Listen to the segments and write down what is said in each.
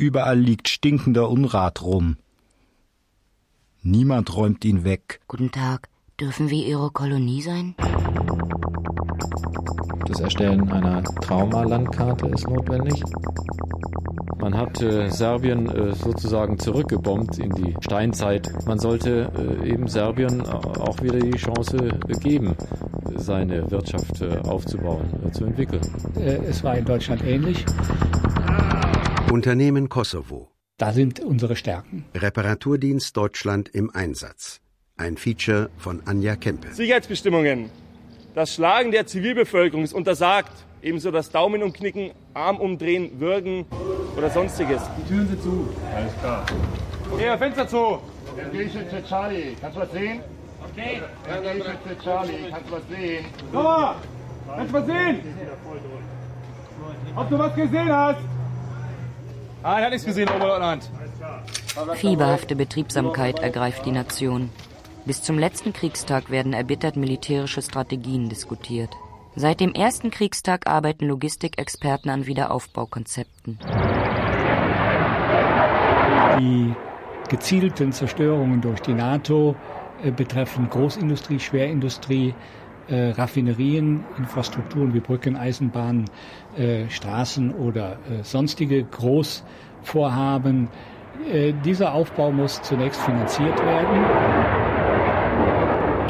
Überall liegt stinkender Unrat rum. Niemand räumt ihn weg. Guten Tag. Dürfen wir Ihre Kolonie sein? Das Erstellen einer Traumalandkarte ist notwendig. Man hat äh, Serbien äh, sozusagen zurückgebombt in die Steinzeit. Man sollte äh, eben Serbien auch wieder die Chance geben, seine Wirtschaft äh, aufzubauen, äh, zu entwickeln. Äh, es war in Deutschland ähnlich. Unternehmen Kosovo. Da sind unsere Stärken. Reparaturdienst Deutschland im Einsatz. Ein Feature von Anja Kempe. Sicherheitsbestimmungen. Das Schlagen der Zivilbevölkerung ist untersagt. Ebenso das Daumen umknicken, Arm umdrehen, würgen oder sonstiges. Die Türen sind zu. Alles klar. Okay, Fenster zu. Dann gehe ich jetzt zu Charlie. Kannst du was sehen? Okay. Dann gehe ich jetzt zu Charlie. Kannst du was sehen? Noah, kannst du was sehen? Ob du was gesehen hast? Ah, hat nichts gesehen, Oberleutnant. Fieberhafte Betriebsamkeit ergreift die Nation. Bis zum letzten Kriegstag werden erbittert militärische Strategien diskutiert. Seit dem ersten Kriegstag arbeiten Logistikexperten an Wiederaufbaukonzepten. Die gezielten Zerstörungen durch die NATO äh, betreffen Großindustrie, Schwerindustrie, äh, Raffinerien, Infrastrukturen wie Brücken, Eisenbahnen, äh, Straßen oder äh, sonstige Großvorhaben. Äh, dieser Aufbau muss zunächst finanziert werden.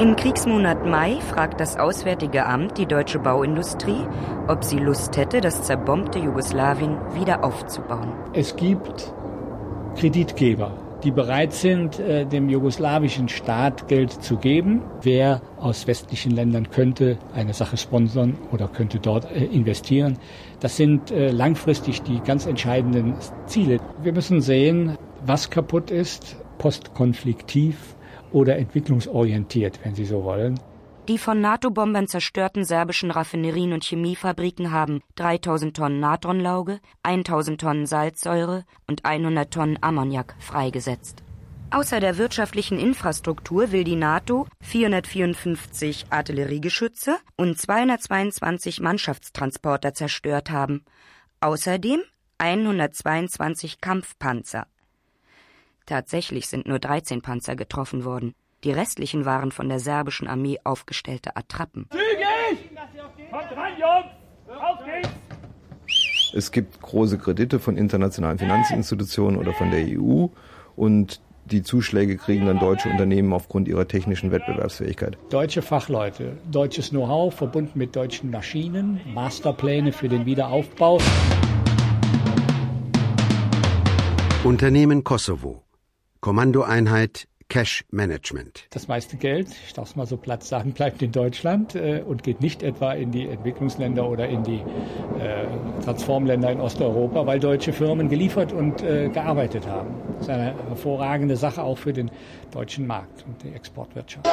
Im Kriegsmonat Mai fragt das Auswärtige Amt die deutsche Bauindustrie, ob sie Lust hätte, das zerbombte Jugoslawien wieder aufzubauen. Es gibt Kreditgeber, die bereit sind, äh, dem jugoslawischen Staat Geld zu geben. Wer aus westlichen Ländern könnte eine Sache sponsern oder könnte dort äh, investieren. Das sind äh, langfristig die ganz entscheidenden Ziele. Wir müssen sehen, was kaputt ist, postkonfliktiv oder entwicklungsorientiert, wenn Sie so wollen. Die von NATO-Bombern zerstörten serbischen Raffinerien und Chemiefabriken haben 3000 Tonnen Natronlauge, 1000 Tonnen Salzsäure und 100 Tonnen Ammoniak freigesetzt. Außer der wirtschaftlichen Infrastruktur will die NATO 454 Artilleriegeschütze und 222 Mannschaftstransporter zerstört haben. Außerdem 122 Kampfpanzer. Tatsächlich sind nur 13 Panzer getroffen worden. Die restlichen waren von der serbischen Armee aufgestellte Attrappen. Zügig! Kommt rein, Jungs! Auf geht's! Es gibt große Kredite von internationalen Finanzinstitutionen oder von der EU und die Zuschläge kriegen dann deutsche Unternehmen aufgrund ihrer technischen Wettbewerbsfähigkeit. Deutsche Fachleute, deutsches Know-how verbunden mit deutschen Maschinen, Masterpläne für den Wiederaufbau. Unternehmen Kosovo. Kommandoeinheit Cash Management. Das meiste Geld, ich darf es mal so platt sagen, bleibt in Deutschland äh, und geht nicht etwa in die Entwicklungsländer oder in die äh, Transformländer in Osteuropa, weil deutsche Firmen geliefert und äh, gearbeitet haben. Das ist eine hervorragende Sache auch für den deutschen Markt und die Exportwirtschaft.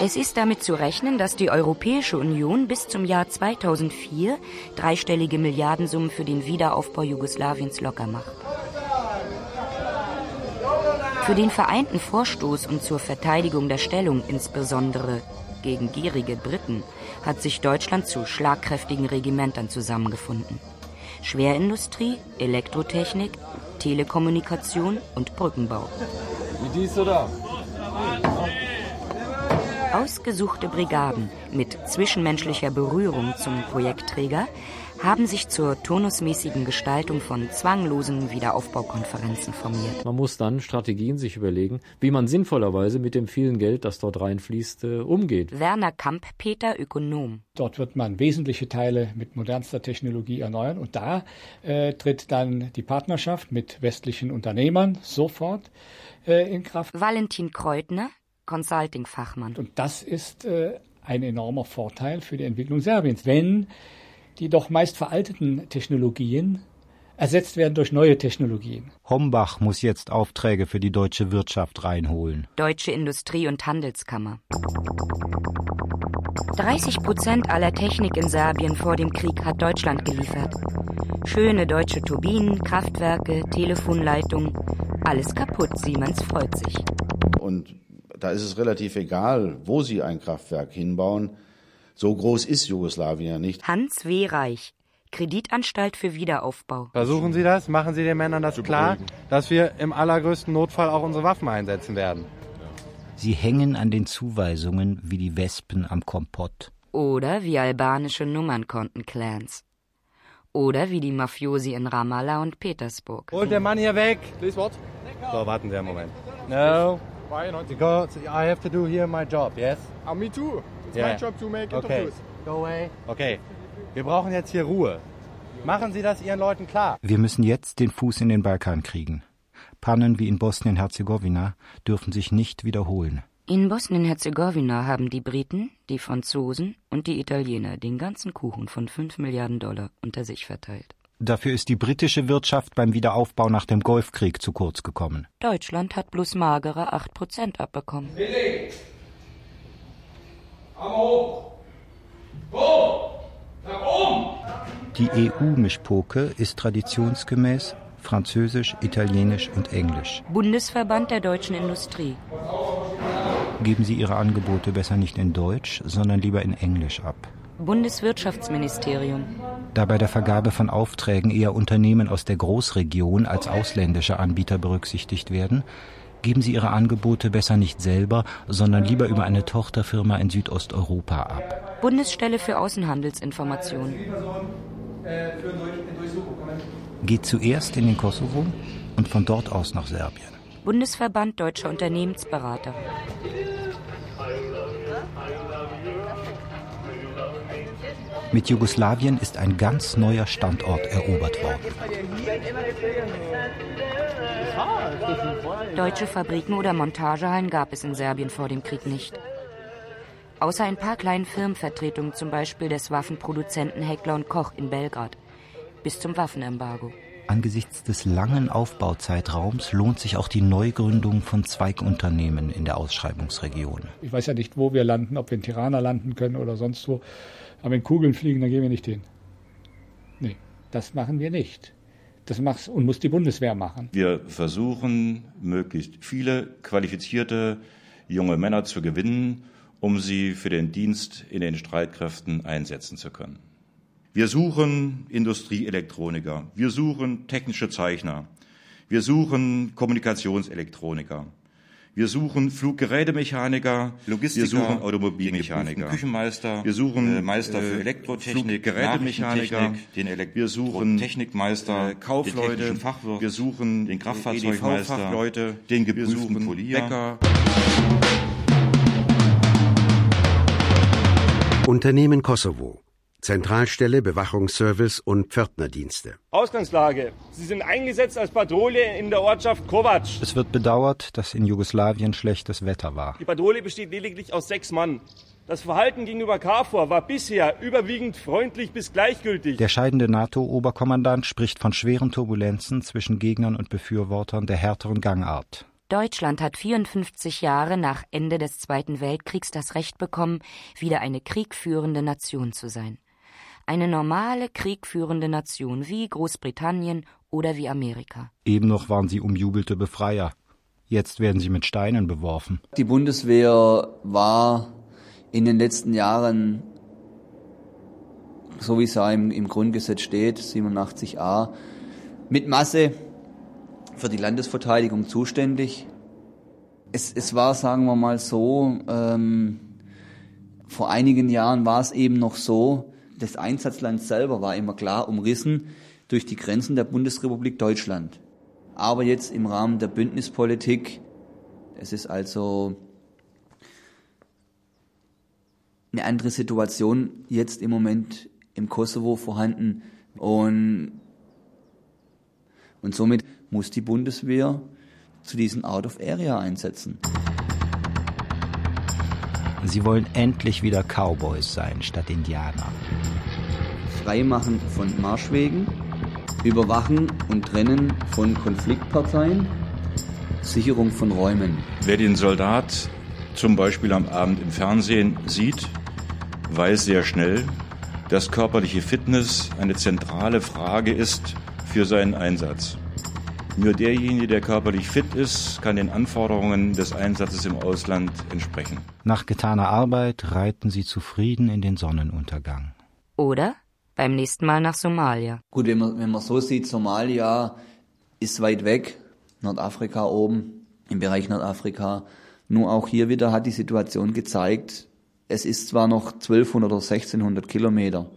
Es ist damit zu rechnen, dass die Europäische Union bis zum Jahr 2004 dreistellige Milliardensummen für den Wiederaufbau Jugoslawiens locker macht. Für den vereinten Vorstoß und zur Verteidigung der Stellung, insbesondere gegen gierige Briten, hat sich Deutschland zu schlagkräftigen Regimentern zusammengefunden. Schwerindustrie, Elektrotechnik, Telekommunikation und Brückenbau. Wie dies oder? Ausgesuchte Brigaden mit zwischenmenschlicher Berührung zum Projektträger haben sich zur turnusmäßigen Gestaltung von zwanglosen Wiederaufbaukonferenzen formiert. Man muss dann Strategien sich überlegen, wie man sinnvollerweise mit dem vielen Geld, das dort reinfließt, äh, umgeht. Werner Kamp-Peter, Ökonom. Dort wird man wesentliche Teile mit modernster Technologie erneuern und da äh, tritt dann die Partnerschaft mit westlichen Unternehmern sofort äh, in Kraft. Valentin Kreutner, Consulting-Fachmann. Und das ist äh, ein enormer Vorteil für die Entwicklung Serbiens, wenn die doch meist veralteten Technologien ersetzt werden durch neue Technologien. Hombach muss jetzt Aufträge für die deutsche Wirtschaft reinholen. Deutsche Industrie- und Handelskammer. 30 Prozent aller Technik in Serbien vor dem Krieg hat Deutschland geliefert. Schöne deutsche Turbinen, Kraftwerke, Telefonleitungen, alles kaputt. Siemens freut sich. Und da ist es relativ egal, wo sie ein Kraftwerk hinbauen. So groß ist Jugoslawien ja nicht. Hans W. Reich, Kreditanstalt für Wiederaufbau. Versuchen Sie das, machen Sie den Männern das klar, dass wir im allergrößten Notfall auch unsere Waffen einsetzen werden. Sie hängen an den Zuweisungen wie die Wespen am Kompott. Oder wie albanische Nummernkonten-Clans. Oder wie die Mafiosi in Ramallah und Petersburg. Holt den Mann hier weg! Please what? So, warten Sie einen Moment. No. Why not? Because I have to do here my job, yes? Uh, me too. It's Yeah. my job to make Okay. interviews. Go away. Okay. Wir brauchen jetzt hier Ruhe. Machen Sie das Ihren Leuten klar. Wir müssen jetzt den Fuß in den Balkan kriegen. Pannen wie in Bosnien-Herzegowina dürfen sich nicht wiederholen. In Bosnien-Herzegowina haben die Briten, die Franzosen und die Italiener den ganzen Kuchen von 5 Milliarden Dollar unter sich verteilt. Dafür ist die britische Wirtschaft beim Wiederaufbau nach dem Golfkrieg zu kurz gekommen. Deutschland hat bloß magere 8% abbekommen. Die EU-Mischpoke ist traditionsgemäß Französisch, Italienisch und Englisch. Bundesverband der deutschen Industrie. Geben Sie Ihre Angebote besser nicht in Deutsch, sondern lieber in Englisch ab. Bundeswirtschaftsministerium. Da bei der Vergabe von Aufträgen eher Unternehmen aus der Großregion als ausländische Anbieter berücksichtigt werden, geben Sie Ihre Angebote besser nicht selber, sondern lieber über eine Tochterfirma in Südosteuropa ab. Bundesstelle für Außenhandelsinformation. Geht zuerst in den Kosovo und von dort aus nach Serbien. Bundesverband deutscher Unternehmensberater. Mit Jugoslawien ist ein ganz neuer Standort erobert worden. Deutsche Fabriken oder Montagehallen gab es in Serbien vor dem Krieg nicht. Außer ein paar kleinen Firmenvertretungen, zum Beispiel des Waffenproduzenten Heckler und Koch in Belgrad, bis zum Waffenembargo. Angesichts des langen Aufbauzeitraums lohnt sich auch die Neugründung von Zweigunternehmen in der Ausschreibungsregion. Ich weiß ja nicht, wo wir landen, ob wir in Tirana landen können oder sonst wo. Aber wenn Kugeln fliegen, dann gehen wir nicht hin. Nee, das machen wir nicht. Das macht und muss die Bundeswehr machen. Wir versuchen, möglichst viele qualifizierte junge Männer zu gewinnen, um sie für den Dienst in den Streitkräften einsetzen zu können. Wir suchen Industrieelektroniker, wir suchen technische Zeichner, wir suchen Kommunikationselektroniker, wir suchen Fluggerätemechaniker, Logistiker, wir suchen Automobilmechaniker, den Küchenmeister, wir suchen äh, Meister für äh, Elektrotechnik, Nachrichtentechnik, den Elektrotechnikmeister, wir suchen Technikmeister, äh, Kaufleute, den technischen Fachwirt, wir suchen den Kraftfahrzeugmeister, EDV-Fachleute, den wir geprüften suchen Polier. Bäcker. Unternehmen Kosovo. Zentralstelle, Bewachungsservice und Pförtnerdienste. Ausgangslage. Sie sind eingesetzt als Patrouille in der Ortschaft Kovac. Es wird bedauert, dass in Jugoslawien schlechtes Wetter war. Die Patrouille besteht lediglich aus sechs Mann. Das Verhalten gegenüber KFOR war bisher überwiegend freundlich bis gleichgültig. Der scheidende NATO-Oberkommandant spricht von schweren Turbulenzen zwischen Gegnern und Befürwortern der härteren Gangart. Deutschland hat 54 Jahre nach Ende des Zweiten Weltkriegs das Recht bekommen, wieder eine kriegführende Nation zu sein. Eine normale kriegführende Nation wie Großbritannien oder wie Amerika. Eben noch waren sie umjubelte Befreier. Jetzt werden sie mit Steinen beworfen. Die Bundeswehr war in den letzten Jahren, so wie es ja im, im Grundgesetz steht, 87a, mit Masse für die Landesverteidigung zuständig. Es, es war, sagen wir mal so, ähm, vor einigen Jahren war es eben noch so, das Einsatzland selber war immer klar umrissen durch die Grenzen der Bundesrepublik Deutschland. Aber jetzt im Rahmen der Bündnispolitik, es ist also eine andere Situation jetzt im Moment im Kosovo vorhanden und, und somit muss die Bundeswehr zu diesen Out of Area einsetzen. Sie wollen endlich wieder Cowboys sein statt Indianer. Freimachen von Marschwegen, Überwachen und Trennen von Konfliktparteien, Sicherung von Räumen. Wer den Soldat zum Beispiel am Abend im Fernsehen sieht, weiß sehr schnell, dass körperliche Fitness eine zentrale Frage ist für seinen Einsatz. Nur derjenige, der körperlich fit ist, kann den Anforderungen des Einsatzes im Ausland entsprechen. Nach getaner Arbeit reiten sie zufrieden in den Sonnenuntergang. Oder Beim nächsten Mal nach Somalia. Gut, wenn man, wenn man so sieht, Somalia ist weit weg, Nordafrika oben, im Bereich Nordafrika. Nur auch hier wieder hat die Situation gezeigt, es ist zwar noch 1200 oder 1600 Kilometer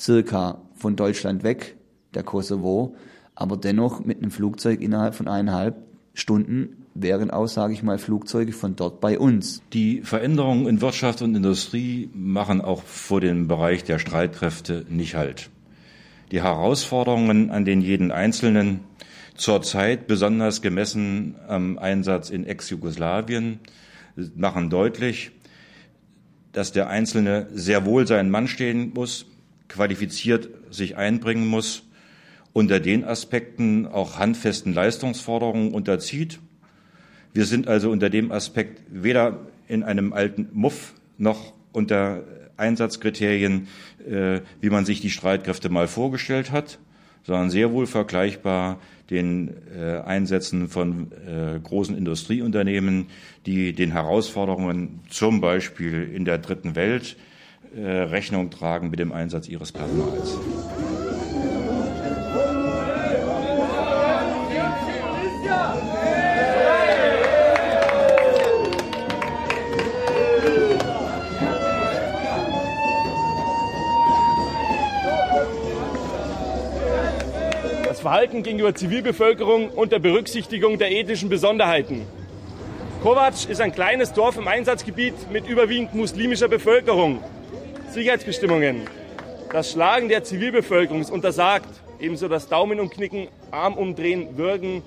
circa von Deutschland weg, der Kosovo, aber dennoch mit einem Flugzeug innerhalb von eineinhalb Stunden wären auch, sage ich mal, Flugzeuge von dort bei uns. Die Veränderungen in Wirtschaft und Industrie machen auch vor dem Bereich der Streitkräfte nicht halt. Die Herausforderungen an den jeden Einzelnen, zurzeit besonders gemessen am Einsatz in Ex-Jugoslawien, machen deutlich, dass der Einzelne sehr wohl seinen Mann stehen muss, qualifiziert sich einbringen muss, unter den Aspekten auch handfesten Leistungsforderungen unterzieht. Wir sind also unter dem Aspekt weder in einem alten Muff noch unter Einsatzkriterien, äh, wie man sich die Streitkräfte mal vorgestellt hat, sondern sehr wohl vergleichbar den äh, Einsätzen von äh, großen Industrieunternehmen, die den Herausforderungen zum Beispiel in der dritten Welt äh, Rechnung tragen mit dem Einsatz ihres Personals. Verhalten gegenüber Zivilbevölkerung unter Berücksichtigung der ethnischen Besonderheiten. Kovac ist ein kleines Dorf im Einsatzgebiet mit überwiegend muslimischer Bevölkerung. Sicherheitsbestimmungen. Das Schlagen der Zivilbevölkerung ist untersagt. Ebenso das Daumen umknicken, Arm umdrehen, würgen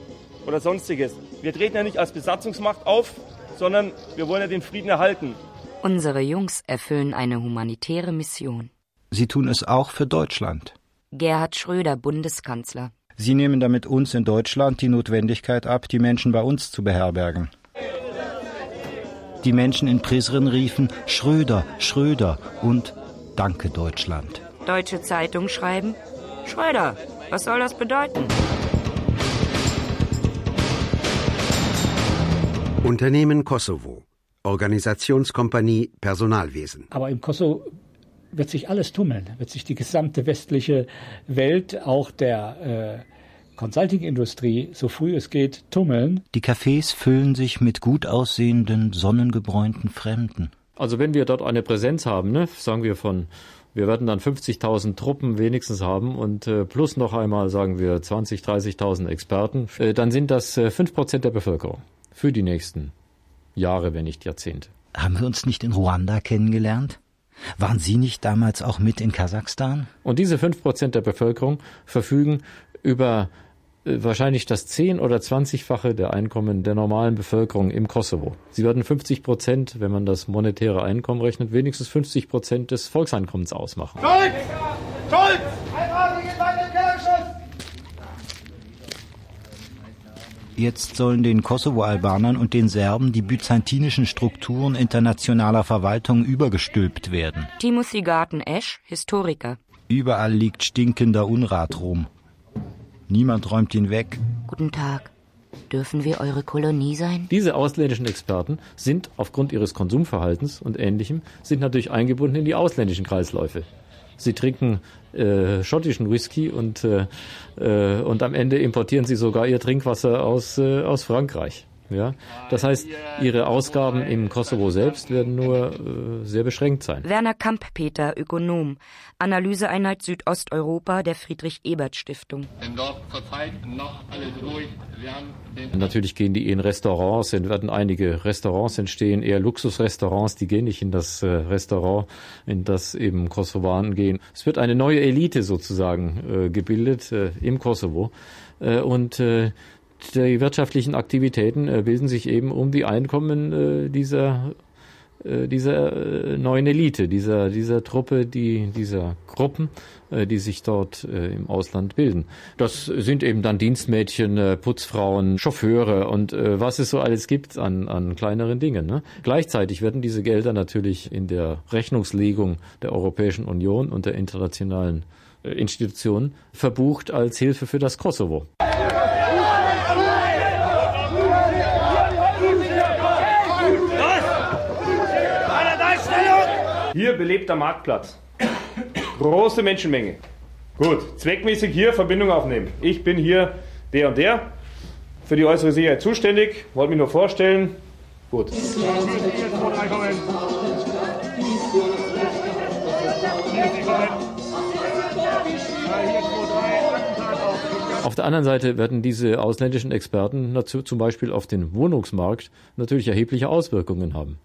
oder sonstiges. Wir treten ja nicht als Besatzungsmacht auf, sondern wir wollen ja den Frieden erhalten. Unsere Jungs erfüllen eine humanitäre Mission. Sie tun es auch für Deutschland. Gerhard Schröder, Bundeskanzler. Sie nehmen damit uns in Deutschland die Notwendigkeit ab, die Menschen bei uns zu beherbergen. Die Menschen in Prizren riefen Schröder, Schröder und Danke Deutschland. Deutsche Zeitung schreiben Schröder, was soll das bedeuten? Unternehmen Kosovo. Organisationskompanie Personalwesen. Aber im Kosovo wird sich alles tummeln, wird sich die gesamte westliche Welt, auch der äh, Consulting-Industrie, so früh es geht, tummeln. Die Cafés füllen sich mit gut aussehenden, sonnengebräunten Fremden. Also wenn wir dort eine Präsenz haben, ne, sagen wir von wir werden dann 50.000 Truppen wenigstens haben und äh, plus noch einmal, sagen wir, 20.000, 30.000 Experten, äh, dann sind das äh, 5% der Bevölkerung für die nächsten Jahre, wenn nicht Jahrzehnte. Haben wir uns nicht in Ruanda kennengelernt? Waren Sie nicht damals auch mit in Kasachstan? Und diese fünf Prozent der Bevölkerung verfügen über äh, wahrscheinlich das zehn- oder zwanzigfache der Einkommen der normalen Bevölkerung im Kosovo. Sie werden 50 Prozent, wenn man das monetäre Einkommen rechnet, wenigstens 50 Prozent des Volkseinkommens ausmachen. Schulz! Schulz! Jetzt sollen den Kosovo-Albanern und den Serben die byzantinischen Strukturen internationaler Verwaltung übergestülpt werden. Timothy Garten-Esch, Historiker. Überall liegt stinkender Unrat rum. Niemand räumt ihn weg. Guten Tag. Dürfen wir eure Kolonie sein? Diese ausländischen Experten sind aufgrund ihres Konsumverhaltens und Ähnlichem sind natürlich eingebunden in die ausländischen Kreisläufe. Sie trinken äh, schottischen Whisky und, äh, äh, und am Ende importieren sie sogar ihr Trinkwasser aus, äh, aus Frankreich. Ja, das heißt, ihre Ausgaben im Kosovo selbst werden nur äh, sehr beschränkt sein. Werner Kamppeter, Ökonom, Analyseeinheit Südosteuropa der Friedrich-Ebert-Stiftung. Denn dort zurzeit noch alles ruhig. Natürlich gehen die in Restaurants, es werden einige Restaurants entstehen, eher Luxusrestaurants, die gehen nicht in das äh, Restaurant, in das eben Kosovanen gehen. Es wird eine neue Elite sozusagen äh, gebildet äh, im Kosovo. Äh, und äh, die wirtschaftlichen Aktivitäten äh, bilden sich eben um die Einkommen äh, dieser äh, dieser neuen Elite, dieser, dieser Truppe, die, dieser Gruppen, die sich dort im Ausland bilden. Das sind eben dann Dienstmädchen, Putzfrauen, Chauffeure und was es so alles gibt an, an kleineren Dingen. Ne? Gleichzeitig werden diese Gelder natürlich in der Rechnungslegung der Europäischen Union und der internationalen Institutionen verbucht als Hilfe für das Kosovo. Hier belebter Marktplatz. Große Menschenmenge. Gut, zweckmäßig hier Verbindung aufnehmen. Ich bin hier der und der, für die äußere Sicherheit zuständig. Wollte mich nur vorstellen. Gut. Auf der anderen Seite werden diese ausländischen Experten zum Beispiel auf den Wohnungsmarkt natürlich erhebliche Auswirkungen haben.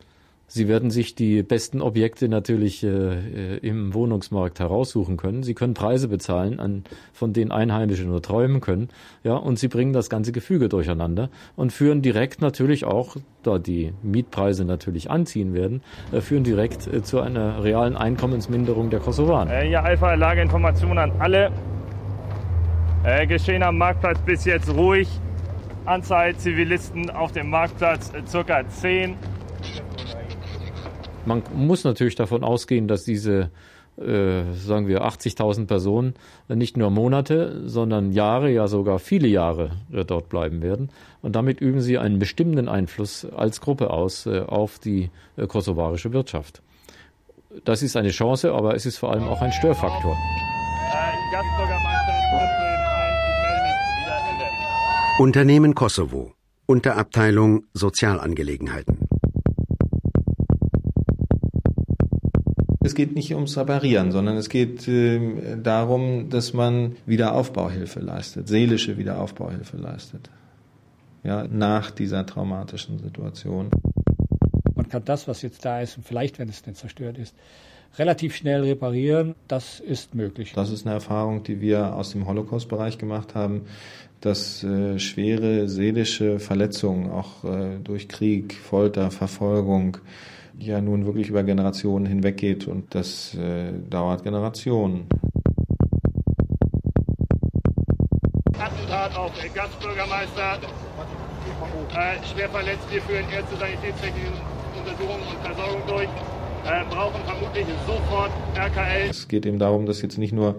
Sie werden sich die besten Objekte natürlich äh, im Wohnungsmarkt heraussuchen können. Sie können Preise bezahlen, an, von denen Einheimische nur träumen können. Ja, und sie bringen das ganze Gefüge durcheinander und führen direkt natürlich auch, da die Mietpreise natürlich anziehen werden, äh, führen direkt äh, zu einer realen Einkommensminderung der Kosovaner. Äh, ja, Alpha, Lageinformationen an alle. Äh, geschehen am Marktplatz bis jetzt ruhig. Anzahl Zivilisten auf dem Marktplatz äh, circa 10. Man muss natürlich davon ausgehen, dass diese, äh, sagen wir, 80.000 Personen nicht nur Monate, sondern Jahre, ja sogar viele Jahre äh, dort bleiben werden. Und damit üben sie einen bestimmenden Einfluss als Gruppe aus äh, auf die äh, kosovarische Wirtschaft. Das ist eine Chance, aber es ist vor allem auch ein Störfaktor. Unternehmen Kosovo. Unterabteilung Sozialangelegenheiten. Es geht nicht ums Reparieren, sondern es geht äh, darum, dass man Wiederaufbauhilfe leistet, seelische Wiederaufbauhilfe leistet. Ja, nach dieser traumatischen Situation. Man kann das, was jetzt da ist, und vielleicht, wenn es denn zerstört ist, relativ schnell reparieren. Das ist möglich. Das ist eine Erfahrung, die wir aus dem Holocaust-Bereich gemacht haben, dass äh, schwere seelische Verletzungen auch äh, durch Krieg, Folter, Verfolgung, ja nun wirklich über Generationen hinweggeht und das äh, dauert Generationen. Attentat auf den Gastbürgermeister. Äh, schwer verletzt, wir führen erste sanitätstechnische Untersuchungen und Versorgung durch. Äh, brauchen vermutlich sofort RKL. Es geht eben darum, dass jetzt nicht nur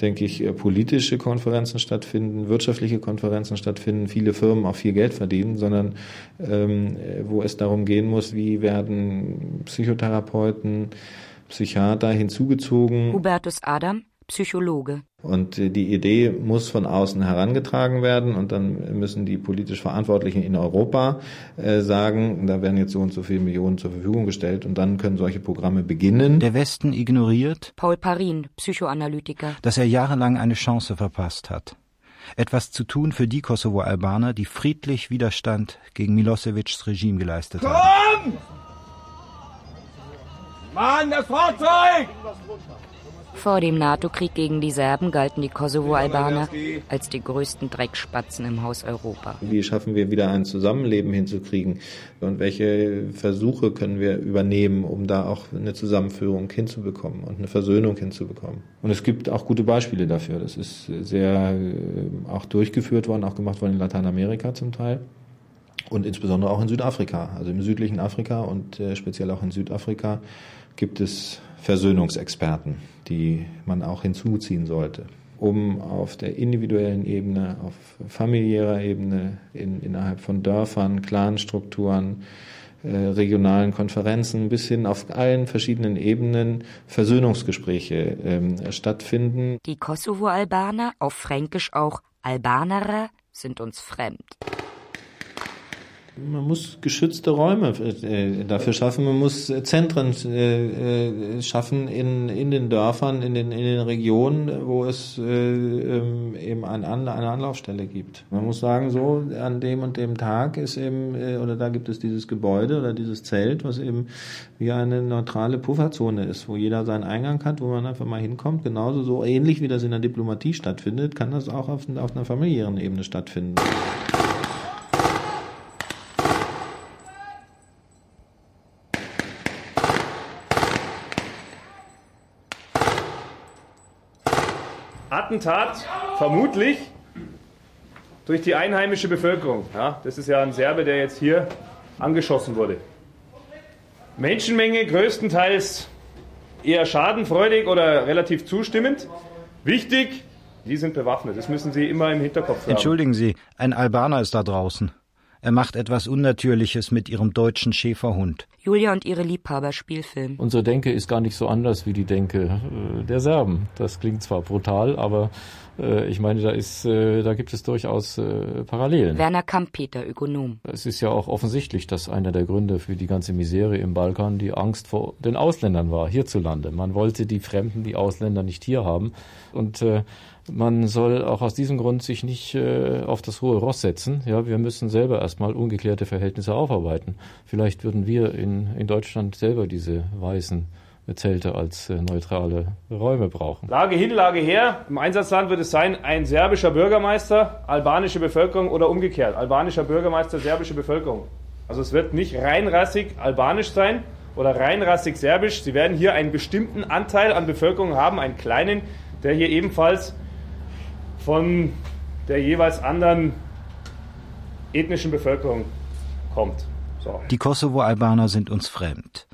denke ich, äh, politische Konferenzen stattfinden, wirtschaftliche Konferenzen stattfinden, viele Firmen auch viel Geld verdienen, sondern ähm, wo es darum gehen muss, wie werden Psychotherapeuten, Psychiater hinzugezogen. Hubertus Adam, Psychologe. Und die Idee muss von außen herangetragen werden und dann müssen die politisch Verantwortlichen in Europa äh, sagen, da werden jetzt so und so viele Millionen zur Verfügung gestellt und dann können solche Programme beginnen. Der Westen ignoriert Paul Parin, Psychoanalytiker, dass er jahrelang eine Chance verpasst hat. Etwas zu tun für die Kosovo-Albaner, die friedlich Widerstand gegen Milosevic's Regime geleistet Komm! haben. Mann, das Fahrzeug! Vor dem NATO-Krieg gegen die Serben galten die Kosovo-Albaner als die größten Dreckspatzen im Haus Europa. Wie schaffen wir wieder ein Zusammenleben hinzukriegen? Und welche Versuche können wir übernehmen, um da auch eine Zusammenführung hinzubekommen und eine Versöhnung hinzubekommen? Und es gibt auch gute Beispiele dafür. Das ist sehr äh, auch durchgeführt worden, auch gemacht worden in Lateinamerika zum Teil. Und insbesondere auch in Südafrika, also im südlichen Afrika und äh, speziell auch in Südafrika gibt es Versöhnungsexperten, die man auch hinzuziehen sollte, um auf der individuellen Ebene, auf familiärer Ebene, in, innerhalb von Dörfern, Clanstrukturen, äh, regionalen Konferenzen bis hin auf allen verschiedenen Ebenen Versöhnungsgespräche ähm, stattfinden. Die Kosovo-Albaner, auf Fränkisch auch Albanerer, sind uns fremd. Man muss geschützte Räume äh, dafür schaffen. Man muss Zentren äh, schaffen in, in den Dörfern, in den, in den Regionen, wo es äh, ähm, eben ein, eine Anlaufstelle gibt. Man muss sagen, so an dem und dem Tag ist eben, oder da gibt es dieses Gebäude oder dieses Zelt, was eben wie eine neutrale Pufferzone ist, wo jeder seinen Eingang hat, wo man einfach mal hinkommt. Genauso so ähnlich wie das in der Diplomatie stattfindet, kann das auch auf, auf einer familiären Ebene stattfinden. Attentat vermutlich durch die einheimische Bevölkerung. Ja, das ist ja ein Serbe, der jetzt hier angeschossen wurde. Menschenmenge größtenteils eher schadenfreudig oder relativ zustimmend. Wichtig, die sind bewaffnet. Das müssen Sie immer im Hinterkopf haben. Entschuldigen Sie, ein Albaner ist da draußen. Er macht etwas Unnatürliches mit ihrem deutschen Schäferhund. Julia und ihre Liebhaber Spielfilm. Unsere Denke ist gar nicht so anders wie die Denke äh, der Serben. Das klingt zwar brutal, aber äh, ich meine, da ist, äh, da gibt es durchaus äh, Parallelen. Werner Kampeter, Ökonom. Es ist ja auch offensichtlich, dass einer der Gründe für die ganze Misere im Balkan die Angst vor den Ausländern war, hierzulande. Man wollte die Fremden, die Ausländer nicht hier haben. Und äh, man soll auch aus diesem Grund sich nicht äh, auf das hohe Ross setzen. Ja, wir müssen selber erstmal ungeklärte Verhältnisse aufarbeiten. Vielleicht würden wir in, in Deutschland selber diese weißen Zelte als äh, neutrale Räume brauchen. Lage hin, Lage her. Im Einsatzland wird es sein, ein serbischer Bürgermeister, albanische Bevölkerung oder umgekehrt. Albanischer Bürgermeister, serbische Bevölkerung. Also es wird nicht reinrassig albanisch sein oder reinrassig serbisch. Sie werden hier einen bestimmten Anteil an Bevölkerung haben, einen kleinen, der hier ebenfalls von der jeweils anderen ethnischen Bevölkerung kommt. So. Die Kosovo-Albaner sind uns fremd.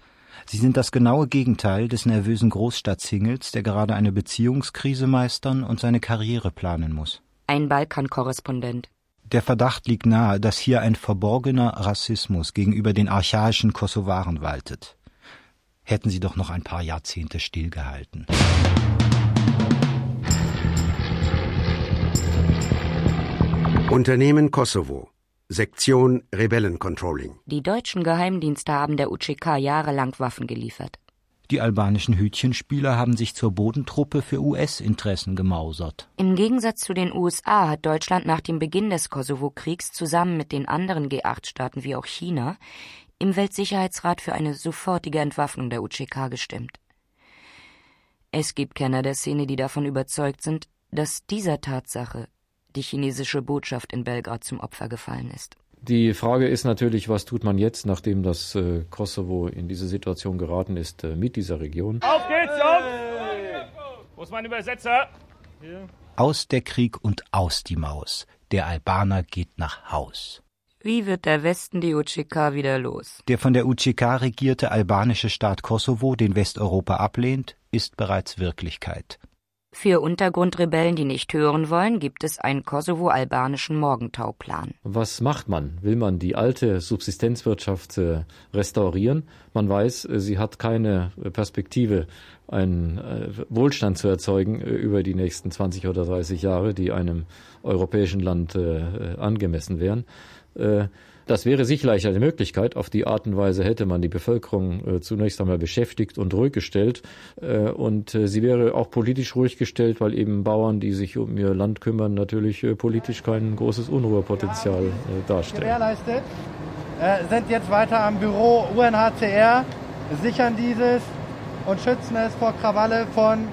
Sie sind das genaue Gegenteil des nervösen Großstadtsingels, der gerade eine Beziehungskrise meistern und seine Karriere planen muss. Ein Balkan-Korrespondent. Der Verdacht liegt nahe, dass hier ein verborgener Rassismus gegenüber den archaischen Kosovaren waltet. Hätten sie doch noch ein paar Jahrzehnte stillgehalten. Unternehmen Kosovo Sektion Rebellencontrolling. Die deutschen Geheimdienste haben der UCK jahrelang Waffen geliefert. Die albanischen Hütchenspieler haben sich zur Bodentruppe für US-Interessen gemausert. Im Gegensatz zu den USA hat Deutschland nach dem Beginn des Kosovo-Kriegs zusammen mit den anderen G8-Staaten wie auch China im Weltsicherheitsrat für eine sofortige Entwaffnung der UCK gestimmt. Es gibt Kenner der Szene, die davon überzeugt sind, dass dieser Tatsache die chinesische Botschaft in Belgrad zum Opfer gefallen ist. Die Frage ist natürlich, was tut man jetzt, nachdem das äh, Kosovo in diese Situation geraten ist äh, mit dieser Region? Auf geht's, auf! Wo ist mein Übersetzer? Hier. Aus der Krieg und aus die Maus. Der Albaner geht nach Haus. Wie wird der Westen die UCK wieder los? Der von der UCK regierte albanische Staat Kosovo, den Westeuropa ablehnt, ist bereits Wirklichkeit. Für Untergrundrebellen, die nicht hören wollen, gibt es einen kosovo-albanischen Morgentauplan. Was macht man? Will man die alte Subsistenzwirtschaft äh, restaurieren? Man weiß, äh, sie hat keine Perspektive, einen äh, Wohlstand zu erzeugen über die nächsten 20 oder 30 Jahre, die einem europäischen Land angemessen wären. Das wäre sicherlich eine Möglichkeit. Auf die Art und Weise hätte man die Bevölkerung äh, zunächst einmal beschäftigt und ruhig gestellt. Äh, und äh, sie wäre auch politisch ruhig gestellt, weil eben Bauern, die sich um ihr Land kümmern, natürlich äh, politisch kein großes Unruhepotenzial äh, darstellen. Gewährleistet. Äh, sind jetzt weiter am Büro UNHCR, sichern dieses und schützen es vor Krawalle von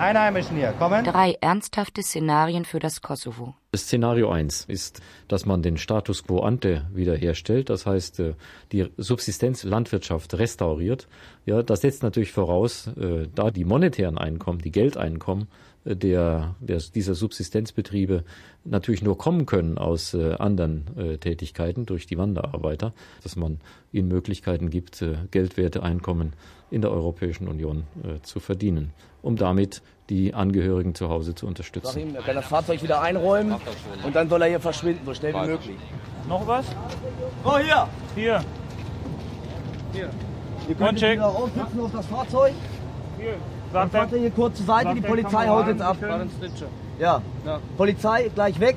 Einheimischen hier. Kommen. Drei ernsthafte Szenarien für das Kosovo. Szenario 1 ist, dass man den Status quo ante wiederherstellt, das heißt äh, die Subsistenzlandwirtschaft restauriert. Ja, das setzt natürlich voraus, äh, da die monetären Einkommen, die Geldeinkommen äh, der, der, dieser Subsistenzbetriebe natürlich nur kommen können aus anderen Tätigkeiten durch die Wanderarbeiter, dass man ihnen Möglichkeiten gibt, geldwerte Einkommen in der Europäischen Union äh, zu verdienen, um damit die Angehörigen zu Hause zu unterstützen. Sag ihm, er kann das Fahrzeug wieder einräumen und dann soll er hier verschwinden, so schnell wie möglich. Noch was? Oh, hier! Hier. Hier. Ihr könnt wieder aufsitzen auf das Fahrzeug. Hier. Dann fahrt ihr hier kurz zur Seite, die Polizei haut jetzt ab. Ja. ja. Polizei, gleich weg.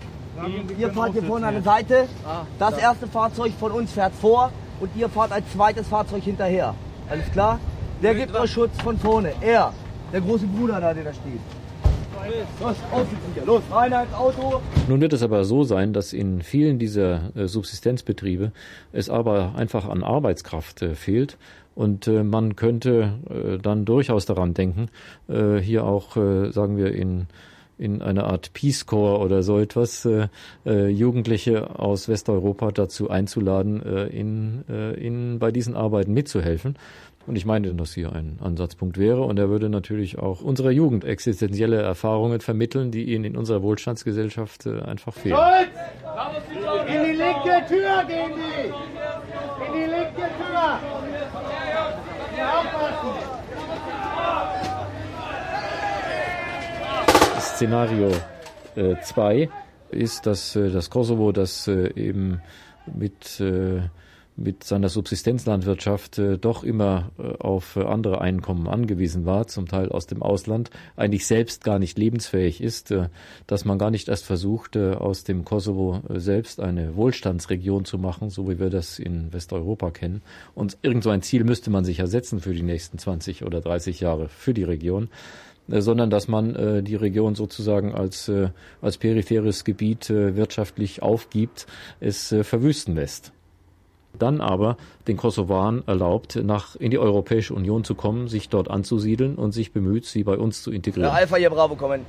Ihr fahrt hier vorne an der Seite. Ah, das erste Fahrzeug von uns fährt vor und ihr fahrt als zweites Fahrzeug hinterher. Alles klar? Der gibt euch Schutz von vorne. Er, der große Bruder da, der da steht. Los, Los, rein ins Auto. Nun wird es aber so sein, dass in vielen dieser äh, Subsistenzbetriebe es aber einfach an Arbeitskraft äh, fehlt. Und äh, man könnte dann durchaus daran denken, hier auch, sagen wir, in in einer Art Peace Corps oder so etwas äh, äh, Jugendliche aus Westeuropa dazu einzuladen, äh, in, äh, in bei diesen Arbeiten mitzuhelfen. Und ich meine, dass hier ein Ansatzpunkt wäre. Und er würde natürlich auch unserer Jugend existenzielle Erfahrungen vermitteln, die ihnen in unserer Wohlstandsgesellschaft äh, einfach fehlen. Schulz! In die linke Tür gehen die! In die linke Tür! Szenario 2 äh, ist, dass das Kosovo, das eben mit mit seiner Subsistenzlandwirtschaft äh, doch immer äh, auf äh, andere Einkommen angewiesen war, zum Teil aus dem Ausland, eigentlich selbst gar nicht lebensfähig ist, äh, dass man gar nicht erst versucht, äh, aus dem Kosovo äh, selbst eine Wohlstandsregion zu machen, so wie wir das in Westeuropa kennen. Und irgend so ein Ziel müsste man sich ersetzen für die nächsten 20 oder 30 Jahre für die Region sondern dass man die Region sozusagen als, als peripheres Gebiet wirtschaftlich aufgibt, es verwüsten lässt dann aber den Kosovaren erlaubt, nach, in die Europäische Union zu kommen, sich dort anzusiedeln und sich bemüht, sie bei uns zu integrieren. Ja, Alpha, hier Bravo kommen.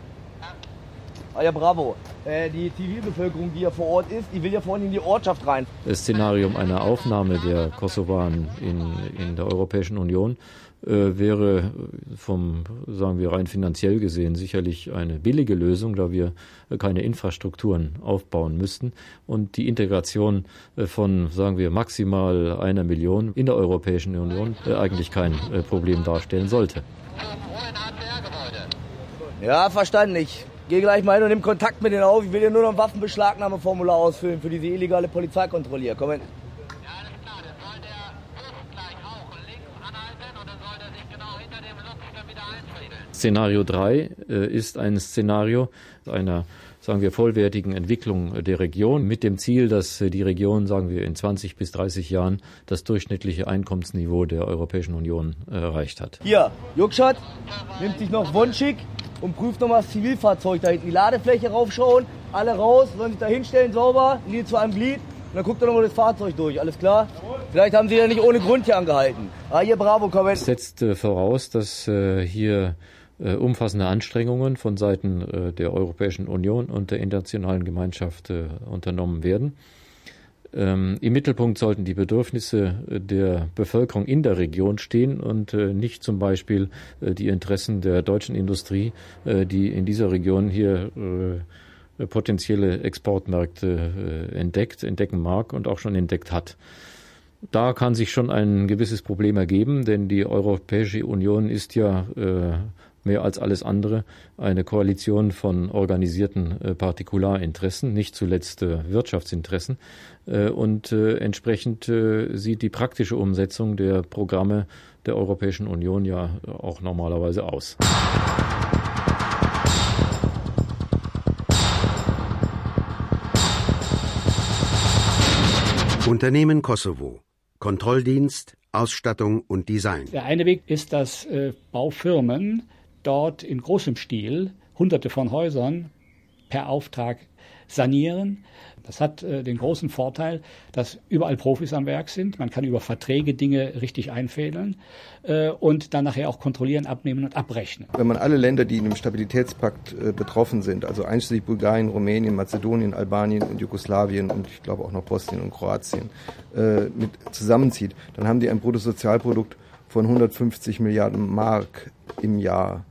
Ah ja, bravo. Äh, die Zivilbevölkerung, die hier vor Ort ist, die will ja vorhin in die Ortschaft rein. Das Szenario einer Aufnahme der Kosovaren in, in der Europäischen Union äh, wäre vom, sagen wir rein finanziell gesehen, sicherlich eine billige Lösung, da wir keine Infrastrukturen aufbauen müssten und die Integration äh, von, sagen wir, maximal einer Million in der Europäischen Union äh, eigentlich kein Problem darstellen sollte. Ja, verstanden. Ich gehe gleich mal hin und nehme Kontakt mit denen auf. Ich will ja nur noch ein Waffenbeschlagnahmeformular ausfüllen für diese illegale Polizeikontrolle hier. Komm hin. Szenario 3 äh, ist ein Szenario einer sagen wir, vollwertigen Entwicklung der Region mit dem Ziel, dass die Region, sagen wir, in 20 bis 30 Jahren das durchschnittliche Einkommensniveau der Europäischen Union erreicht hat. Hier, Juckschat nimmt sich noch Wunschig und prüft nochmal das Zivilfahrzeug da hinten. Die Ladefläche raufschauen, alle raus, sollen sich da hinstellen, sauber, Linie zu einem Glied. Und dann guckt er nochmal das Fahrzeug durch, alles klar? Vielleicht haben Sie ja nicht ohne Grund hier angehalten. Ah, hier, bravo, komm Das setzt äh, voraus, dass äh, hier äh, umfassende Anstrengungen von Seiten äh, der Europäischen Union und der internationalen Gemeinschaft äh, unternommen werden. Ähm, Im Mittelpunkt sollten die Bedürfnisse der Bevölkerung in der Region stehen und nicht zum Beispiel die Interessen der deutschen Industrie, die in dieser Region hier potenzielle Exportmärkte entdeckt, entdecken mag und auch schon entdeckt hat. Da kann sich schon ein gewisses Problem ergeben, denn die Europäische Union ist ja mehr als alles andere eine Koalition von organisierten äh, Partikularinteressen, nicht zuletzt äh, Wirtschaftsinteressen. Äh, und entsprechend sieht die praktische Umsetzung der Programme der Europäischen Union ja auch normalerweise aus. Unternehmen Kosovo. Kontrolldienst, Ausstattung und Design. Der eine Weg ist, dass äh, Baufirmen dort in großem Stil hunderte von Häusern per Auftrag sanieren. Das hat äh, den großen Vorteil, dass überall Profis am Werk sind. Man kann über Verträge Dinge richtig einfädeln äh, und dann nachher auch kontrollieren, abnehmen und abrechnen. Wenn man alle Länder, die in dem Stabilitätspakt äh, betroffen sind, also einschließlich Bulgarien, Rumänien, Mazedonien, Albanien und Jugoslawien und ich glaube auch noch Bosnien und Kroatien äh, mit zusammenzieht, dann haben die ein Bruttosozialprodukt von 150 Milliarden Mark im Jahr.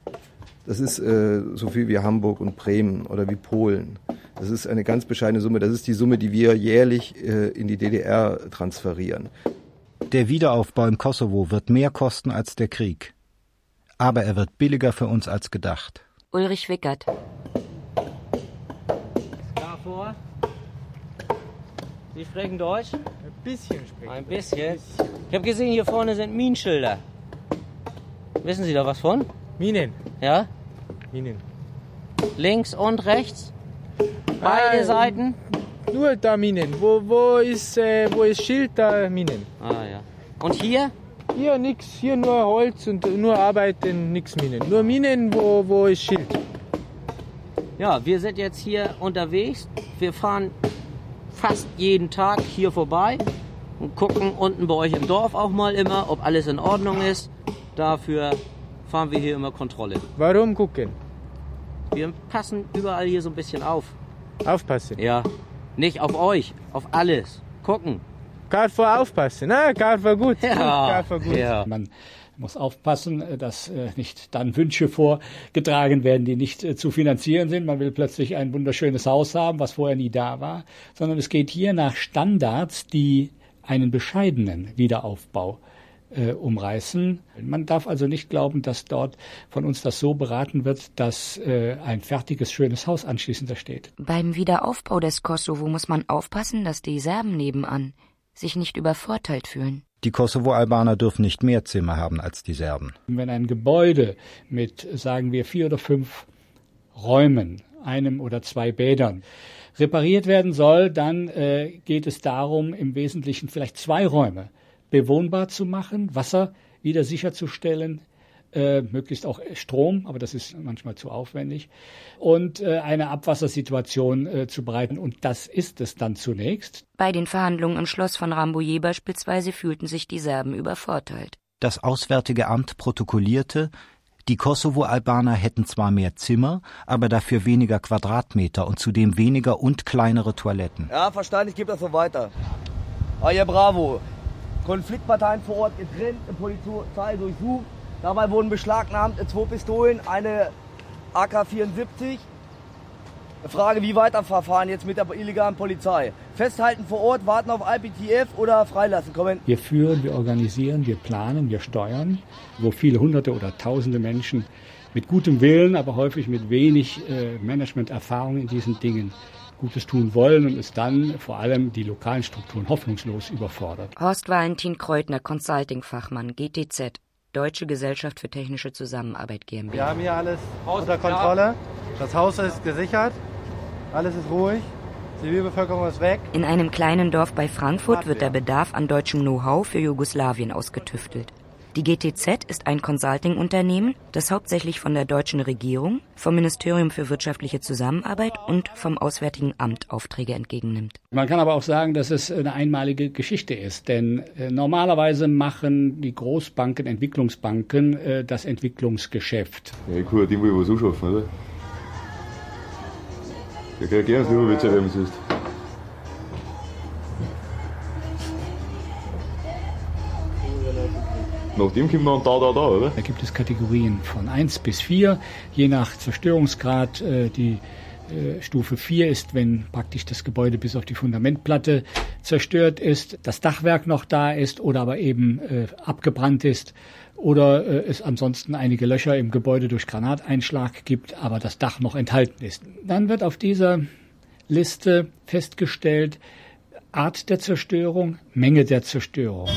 Das ist äh, so viel wie Hamburg und Bremen oder wie Polen. Das ist eine ganz bescheidene Summe. Das ist die Summe, die wir jährlich äh, in die DDR transferieren. Der Wiederaufbau im Kosovo wird mehr kosten als der Krieg. Aber er wird billiger für uns als gedacht. Ulrich Wickert. Sie sprechen Deutsch? Ein bisschen sprechen. Ein bisschen? Ich habe gesehen, hier vorne sind Minenschilder. Wissen Sie da was von? Minen. Ja? Minen. Links und rechts? Beide Ah, Seiten? Nur da Minen. Wo, wo, ist, äh, wo ist Schild, da Minen. Ah ja. Und hier? Hier nix, hier nur Holz und nur Arbeiten, nix Minen. Nur Minen, wo, wo ist Schild. Ja, wir sind jetzt hier unterwegs. Wir fahren fast jeden Tag hier vorbei und gucken unten bei euch im Dorf auch mal immer, ob alles in Ordnung ist. Dafür fahren wir hier immer Kontrolle. Warum gucken? Wir passen überall hier so ein bisschen auf. Aufpassen. Ja, nicht auf euch, auf alles. Gucken. Carfor aufpassen. Ah, Carfor gut. Ja, Carfor gut. ja. Man muss aufpassen, äh, dass äh, nicht dann Wünsche vorgetragen werden, die nicht äh, zu finanzieren sind. Man will plötzlich ein wunderschönes Haus haben, was vorher nie da war, sondern es geht hier nach Standards, die einen bescheidenen Wiederaufbau umreißen. Man darf also nicht glauben, dass dort von uns das so beraten wird, dass ein fertiges, schönes Haus anschließend da steht. Beim Wiederaufbau des Kosovo muss man aufpassen, dass die Serben nebenan sich nicht übervorteilt fühlen. Die Kosovo-Albaner dürfen nicht mehr Zimmer haben als die Serben. Wenn ein Gebäude mit, sagen wir, vier oder fünf Räumen, einem oder zwei Bädern, repariert werden soll, dann äh, geht es darum, im Wesentlichen vielleicht zwei Räume bewohnbar zu machen, Wasser wieder sicherzustellen, äh, möglichst auch Strom, aber das ist manchmal zu aufwendig, und äh, eine Abwassersituation äh, zu bereiten. Und das ist es dann zunächst. Bei den Verhandlungen im Schloss von Rambouillet beispielsweise fühlten sich die Serben übervorteilt. Das Auswärtige Amt protokollierte, die Kosovo-Albaner hätten zwar mehr Zimmer, aber dafür weniger Quadratmeter und zudem weniger und kleinere Toiletten. Ja, verstanden, ich gebe das so weiter. Ah ja, bravo. Konfliktparteien vor Ort getrennt, Polizei durchsucht. Dabei wurden beschlagnahmt zwei Pistolen, eine AK-74. Frage, wie weiterverfahren jetzt mit der illegalen Polizei? Festhalten vor Ort, warten auf IPTF oder freilassen? Kommen. Wir führen, wir organisieren, wir planen, wir steuern, wo viele hunderte oder tausende Menschen mit gutem Willen, aber häufig mit wenig äh, Managementerfahrung in diesen Dingen Gutes tun wollen und es dann vor allem die lokalen Strukturen hoffnungslos überfordert. Horst Valentin Kreutner, Consulting-Fachmann, GTZ, Deutsche Gesellschaft für technische Zusammenarbeit GmbH. Wir haben hier alles unter Kontrolle. Das Haus ist gesichert. Alles ist ruhig. Zivilbevölkerung ist weg. In einem kleinen Dorf bei Frankfurt wird der Bedarf an deutschem Know-how für Jugoslawien ausgetüftelt. Die GTZ ist ein Consulting-Unternehmen, das hauptsächlich von der deutschen Regierung, vom Ministerium für wirtschaftliche Zusammenarbeit und vom Auswärtigen Amt Aufträge entgegennimmt. Man kann aber auch sagen, dass es eine einmalige Geschichte ist, denn äh, normalerweise machen die Großbanken, Entwicklungsbanken äh, das Entwicklungsgeschäft. Ja, ich kann ja dem was anschaffen, oder? Ja, so, wenn es ist. Nach dem kommt man da, da, da, oder? Da gibt es Kategorien von 1 bis 4, je nach Zerstörungsgrad. Äh, die äh, Stufe 4 ist, wenn praktisch das Gebäude bis auf die Fundamentplatte zerstört ist, das Dachwerk noch da ist oder aber eben äh, abgebrannt ist oder es ansonsten einige Löcher im Gebäude durch Granateinschlag gibt, aber das Dach noch enthalten ist. Dann wird auf dieser Liste festgestellt Art der Zerstörung, Menge der Zerstörung.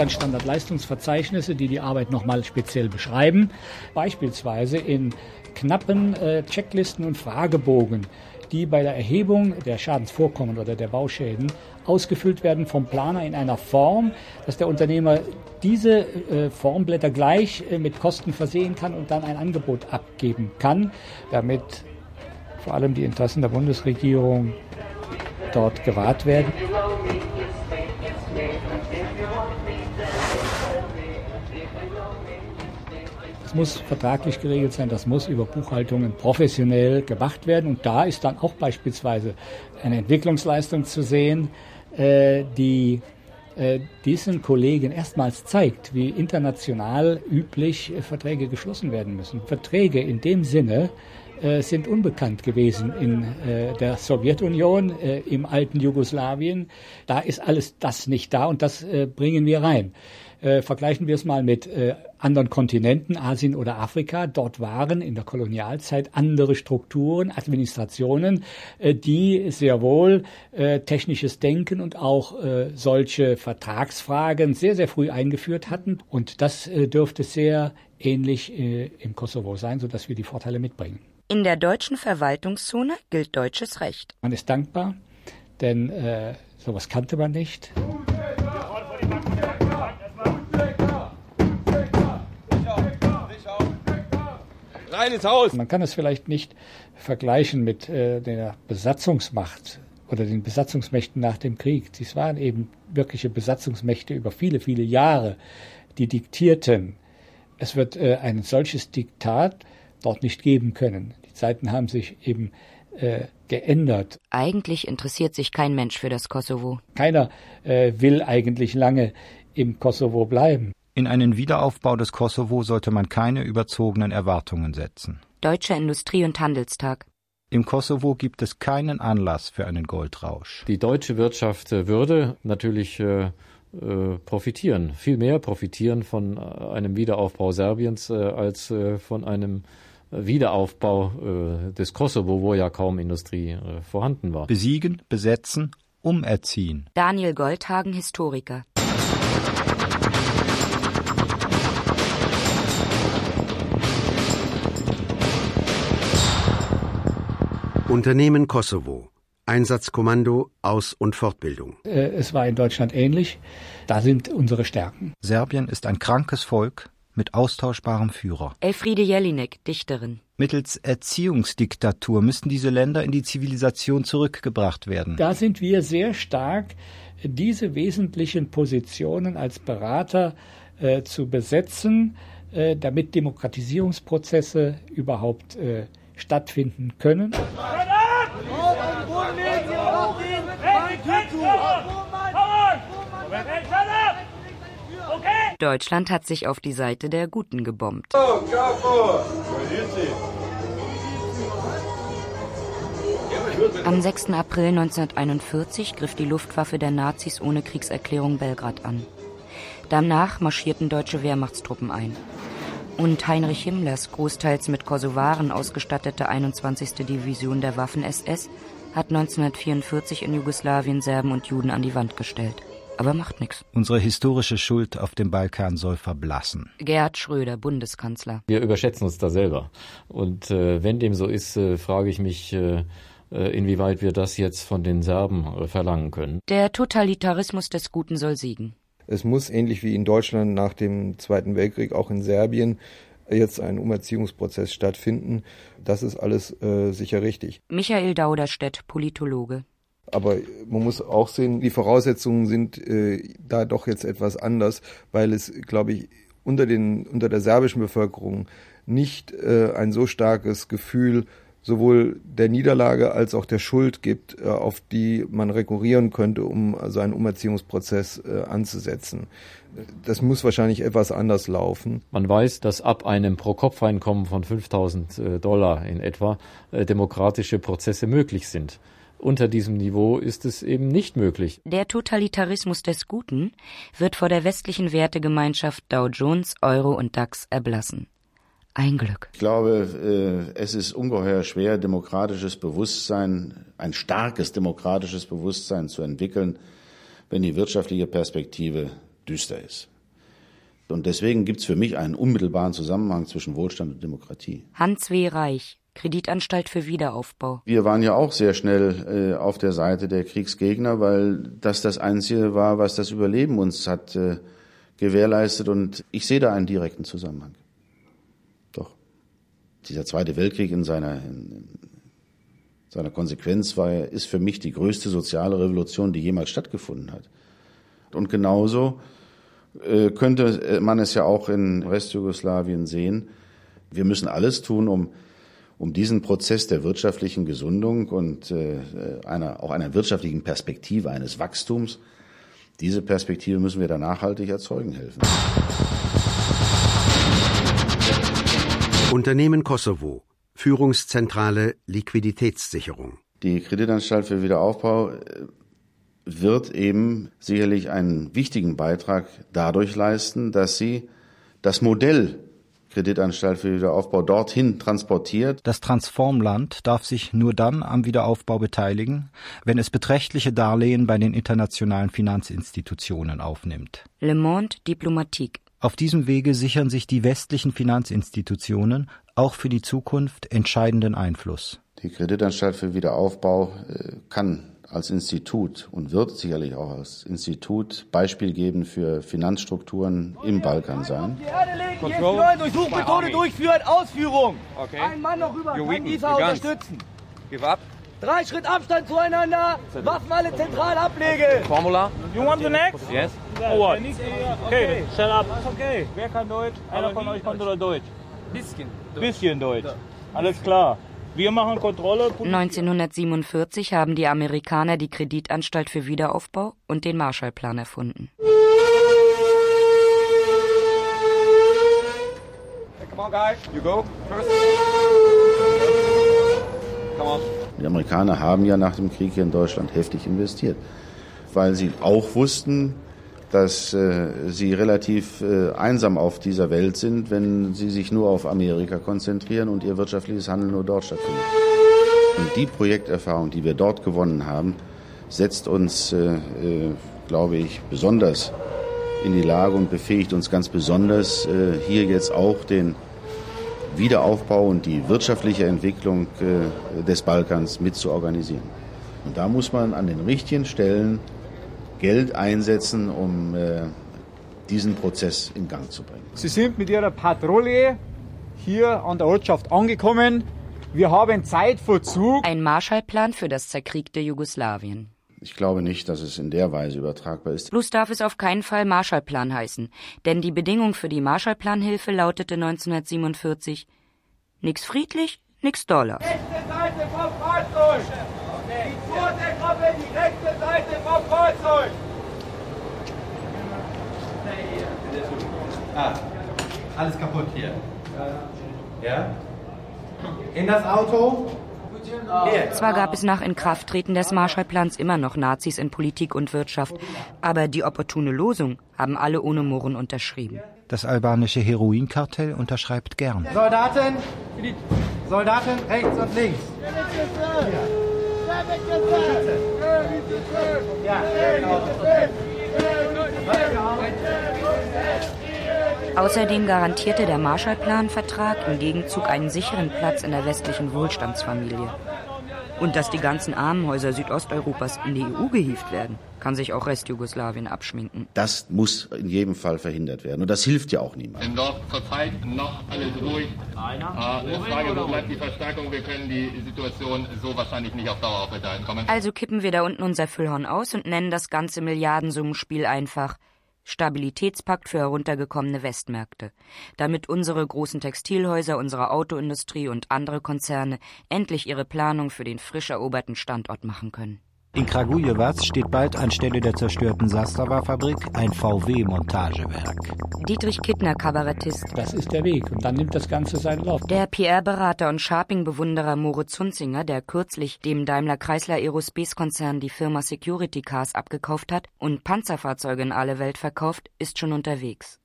Dann Standardleistungsverzeichnisse, die die Arbeit nochmal speziell beschreiben. Beispielsweise in knappen äh, Checklisten und Fragebogen, die bei der Erhebung der Schadensvorkommen oder der Bauschäden ausgefüllt werden vom Planer in einer Form, dass der Unternehmer diese äh, Formblätter gleich äh, mit Kosten versehen kann und dann ein Angebot abgeben kann, damit vor allem die Interessen der Bundesregierung dort gewahrt werden. Das muss vertraglich geregelt sein, das muss über Buchhaltungen professionell gemacht werden. Und da ist dann auch beispielsweise eine Entwicklungsleistung zu sehen, äh, die äh, diesen Kollegen erstmals zeigt, wie international üblich äh, Verträge geschlossen werden müssen. Verträge in dem Sinne sind unbekannt gewesen in der Sowjetunion, im alten Jugoslawien. Da ist alles das nicht da und das bringen wir rein. Äh, vergleichen wir es mal mit äh, anderen Kontinenten, Asien oder Afrika. Dort waren in der Kolonialzeit andere Strukturen, Administrationen, äh, die sehr wohl äh, technisches Denken und auch äh, solche Vertragsfragen sehr, sehr früh eingeführt hatten. Und das äh, dürfte sehr ähnlich äh, im Kosovo sein, sodass wir die Vorteile mitbringen. In der deutschen Verwaltungszone gilt deutsches Recht. Man ist dankbar, denn äh, sowas kannte man nicht. Rein ins Haus. Man kann es vielleicht nicht vergleichen mit äh, der Besatzungsmacht oder den Besatzungsmächten nach dem Krieg. Dies waren eben wirkliche Besatzungsmächte über viele, viele Jahre, die diktierten. Es wird äh, ein solches Diktat dort nicht geben können. Die Zeiten haben sich eben äh, geändert. Eigentlich interessiert sich kein Mensch für das Kosovo. Keiner äh, will eigentlich lange im Kosovo bleiben. In einen Wiederaufbau des Kosovo sollte man keine überzogenen Erwartungen setzen. Deutscher Industrie- und Handelstag. Im Kosovo gibt es keinen Anlass für einen Goldrausch. Die deutsche Wirtschaft würde natürlich äh, äh, profitieren, viel mehr profitieren von äh, einem Wiederaufbau Serbiens äh, als äh, von einem Wiederaufbau äh, des Kosovo, wo ja kaum Industrie vorhanden war. Besiegen, besetzen, umerziehen. Daniel Goldhagen, Historiker. Unternehmen Kosovo. Einsatzkommando, Aus- und Fortbildung. Äh, es war in Deutschland ähnlich. Da sind unsere Stärken. Serbien ist ein krankes Volk mit austauschbarem Führer. Elfriede Jelinek, Dichterin. Mittels Erziehungsdiktatur müssten diese Länder in die Zivilisation zurückgebracht werden. Da sind wir sehr stark, diese wesentlichen Positionen als Berater äh, zu besetzen, äh, damit Demokratisierungsprozesse überhaupt äh, stattfinden können. Deutschland hat sich auf die Seite der Guten gebombt. Am 6. April 1941 griff die Luftwaffe der Nazis ohne Kriegserklärung Belgrad an. Danach marschierten deutsche Wehrmachtstruppen ein. Und Heinrich Himmlers großteils mit Kosovaren ausgestattete 21. Division der Waffen-SS hat 1944 in Jugoslawien Serben und Juden an die Wand gestellt. Aber macht nichts. Unsere historische Schuld auf dem Balkan soll verblassen. Gerhard Schröder, Bundeskanzler. Wir überschätzen uns da selber. Und äh, wenn dem so ist, äh, frage ich mich, äh, äh inwieweit wir das jetzt von den Serben äh, verlangen können. Der Totalitarismus des Guten soll siegen. Es muss ähnlich wie in Deutschland nach dem Zweiten Weltkrieg auch in Serbien jetzt ein Umerziehungsprozess stattfinden. Das ist alles äh, sicher richtig. Michael Dauderstedt, Politologe. Aber man muss auch sehen, die Voraussetzungen sind äh, da doch jetzt etwas anders, weil es, glaube ich, unter, den, unter der serbischen Bevölkerung nicht äh, ein so starkes Gefühl sowohl der Niederlage als auch der Schuld gibt, äh, auf die man rekurrieren könnte, um also einen Umerziehungsprozess äh, anzusetzen. Das muss wahrscheinlich etwas anders laufen. Man weiß, dass ab einem Pro-Kopf-Einkommen von 5000 äh, Dollar in etwa demokratische Prozesse möglich sind. Unter diesem Niveau ist es eben nicht möglich. Der Totalitarismus des Guten wird vor der westlichen Wertegemeinschaft Dow Jones, Euro und DAX erblassen. Ein Glück. Ich glaube, es ist ungeheuer schwer, demokratisches Bewusstsein, ein starkes demokratisches Bewusstsein zu entwickeln, wenn die wirtschaftliche Perspektive düster ist. Und deswegen gibt es für mich einen unmittelbaren Zusammenhang zwischen Wohlstand und Demokratie. Hans W. Reich, Kreditanstalt für Wiederaufbau. Wir waren ja auch sehr schnell äh, auf der Seite der Kriegsgegner, weil das das Einzige war, was das Überleben uns hat äh, gewährleistet. Und ich sehe da einen direkten Zusammenhang. Dieser Zweite Weltkrieg in seiner, in seiner Konsequenz war, ist für mich die größte soziale Revolution, die jemals stattgefunden hat. Und genauso äh, könnte man es ja auch in Westjugoslawien sehen. Wir müssen alles tun, um, um diesen Prozess der wirtschaftlichen Gesundung und äh, einer, auch einer wirtschaftlichen Perspektive eines Wachstums, diese Perspektive müssen wir da nachhaltig erzeugen helfen. Unternehmen Kosovo. Führungszentrale Liquiditätssicherung. Die Kreditanstalt für Wiederaufbau wird eben sicherlich einen wichtigen Beitrag dadurch leisten, dass sie das Modell Kreditanstalt für Wiederaufbau dorthin transportiert. Das Transformland darf sich nur dann am Wiederaufbau beteiligen, wenn es beträchtliche Darlehen bei den internationalen Finanzinstitutionen aufnimmt. Le Monde Diplomatique. Auf diesem Wege sichern sich die westlichen Finanzinstitutionen auch für die Zukunft entscheidenden Einfluss. Die Kreditanstalt für Wiederaufbau äh, kann als Institut und wird sicherlich auch als Institut Beispiel geben für Finanzstrukturen im Balkan sein. Durchsuchmethode durchführen, Ausführung. Okay. Ein Mann noch rüber kann dieser unterstützen. Give up. Drei Schritt Abstand zueinander, Waffen alle zentral ablegen. Formular. You want the next? Yes. Or what? Okay, shut up. Okay. Wer kann Deutsch? Einer von euch kann oder Deutsch? Bisschen. Bisschen Deutsch. Alles klar. Wir machen Kontrolle. 1947 haben die Amerikaner die Kreditanstalt für Wiederaufbau und den Marshallplan erfunden. Come on, guys. You go first. Die Amerikaner haben ja nach dem Krieg hier in Deutschland heftig investiert, weil sie auch wussten, dass äh, sie relativ äh, einsam auf dieser Welt sind, wenn sie sich nur auf Amerika konzentrieren und ihr wirtschaftliches Handeln nur dort stattfindet. Und die Projekterfahrung, die wir dort gewonnen haben, setzt uns, äh, äh glaube ich, besonders in die Lage und befähigt uns ganz besonders, äh, hier jetzt auch den Wiederaufbau und die wirtschaftliche Entwicklung äh, des Balkans mitzuorganisieren. Und da muss man an den richtigen Stellen Geld einsetzen, um äh, diesen Prozess in Gang zu bringen. Sie sind mit Ihrer Patrouille hier an der Ortschaft angekommen. Wir haben Zeitverzug. Ein Marshallplan für das zerkriegte Jugoslawien. Ich glaube nicht, dass es in der Weise übertragbar ist. Bloß darf es auf keinen Fall Marshallplan heißen, denn die Bedingung für die Marshallplanhilfe lautete 1947 nix friedlich, nix Dollar. Rechte Seite vom Fahrzeug! Die zweite Gruppe, die rechte Seite vom Fahrzeug! Ah, alles kaputt hier. Ja? In das Auto? Zwar gab es nach Inkrafttreten des Marshallplans immer noch Nazis in Politik und Wirtschaft, aber die opportune Losung haben alle ohne Murren unterschrieben. Das albanische Heroinkartell unterschreibt gern. Soldaten, Soldaten rechts und links. Ja. Außerdem garantierte der Marshallplan-Vertrag im Gegenzug einen sicheren Platz in der westlichen Wohlstandsfamilie. Und dass die ganzen Armenhäuser Südosteuropas in die EU gehievt werden, kann sich auch Restjugoslawien abschminken. Das muss in jedem Fall verhindert werden. Und das hilft ja auch niemandem. Doch zurzeit noch alles ruhig. Äh, ist Frage, wo bleibt die Verstärkung? Wir können die Situation so wahrscheinlich nicht auf Dauer aufrechterhalten. Also kippen wir da unten unser Füllhorn aus und nennen das ganze Milliardensummenspiel einfach Stabilitätspakt für heruntergekommene Westmärkte, damit unsere großen Textilhäuser, unsere Autoindustrie und andere Konzerne endlich ihre Planung für den frisch eroberten Standort machen können. In Kragujevac steht bald anstelle der zerstörten Sastava-Fabrik ein VW-Montagewerk. Dietrich Kittner, Kabarettist. Das ist der Weg und dann nimmt das Ganze seinen Lauf. Der PR-Berater und Sharping-Bewunderer Moritz Hunzinger, der kürzlich dem Daimler-Chrysler Aerospace-Konzern die Firma Security Cars abgekauft hat und Panzerfahrzeuge in alle Welt verkauft, ist schon unterwegs.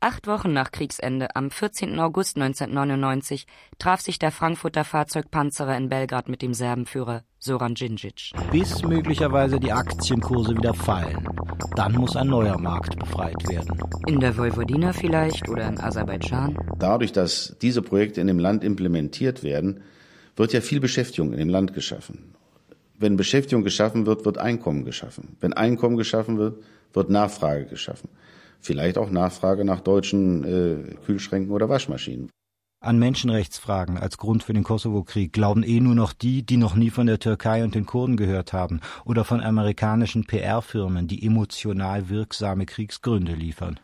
Acht Wochen nach Kriegsende, am 14. August 1999, traf sich der Frankfurter Fahrzeugpanzerer in Belgrad mit dem Serbenführer Soran Djindjic. Bis möglicherweise die Aktienkurse wieder fallen. Dann muss ein neuer Markt befreit werden. In der Vojvodina vielleicht oder in Aserbaidschan? Dadurch, dass diese Projekte in dem Land implementiert werden, wird ja viel Beschäftigung in dem Land geschaffen. Wenn Beschäftigung geschaffen wird, wird Einkommen geschaffen. Wenn Einkommen geschaffen wird, wird Nachfrage geschaffen vielleicht auch Nachfrage nach deutschen äh, Kühlschränken oder Waschmaschinen. An Menschenrechtsfragen als Grund für den Kosovo-Krieg glauben eh nur noch die, die noch nie von der Türkei und den Kurden gehört haben oder von amerikanischen PR-Firmen, die emotional wirksame Kriegsgründe liefern.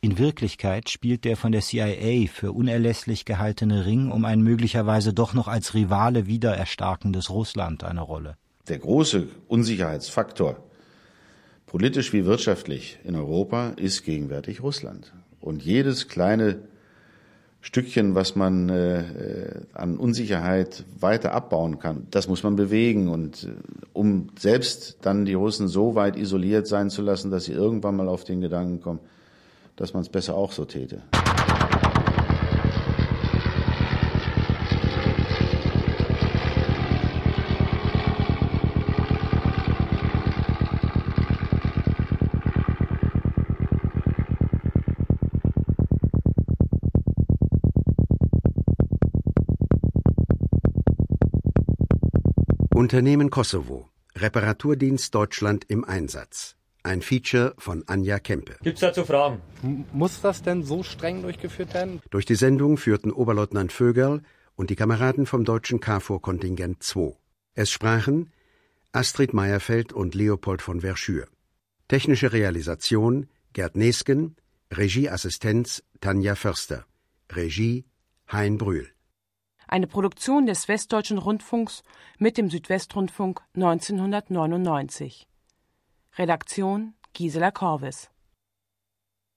In Wirklichkeit spielt der von der CIA für unerlässlich gehaltene Ring um ein möglicherweise doch noch als Rivale wiedererstarkendes Russland eine Rolle. Der große Unsicherheitsfaktor politisch wie wirtschaftlich in Europa ist gegenwärtig Russland. Und jedes kleine Stückchen, was man äh, an Unsicherheit weiter abbauen kann, das muss man bewegen. Und äh, um selbst dann die Russen so weit isoliert sein zu lassen, dass sie irgendwann mal auf den Gedanken kommen, dass man es besser auch so täte. Unternehmen Kosovo. Reparaturdienst Deutschland im Einsatz. Ein Feature von Anja Kempe. Gibt's dazu Fragen? Muss das denn so streng durchgeführt werden? Durch die Sendung führten Oberleutnant Vögerl und die Kameraden vom deutschen KFOR-Kontingent 2. Es sprachen Astrid Meyerfeld und Leopold von Verschür. Technische Realisation Gerd Nesken, Regieassistenz Tanja Förster, Regie Hein Brühl eine Produktion des Westdeutschen Rundfunks mit dem Südwestrundfunk 1999. Redaktion Gisela Corwes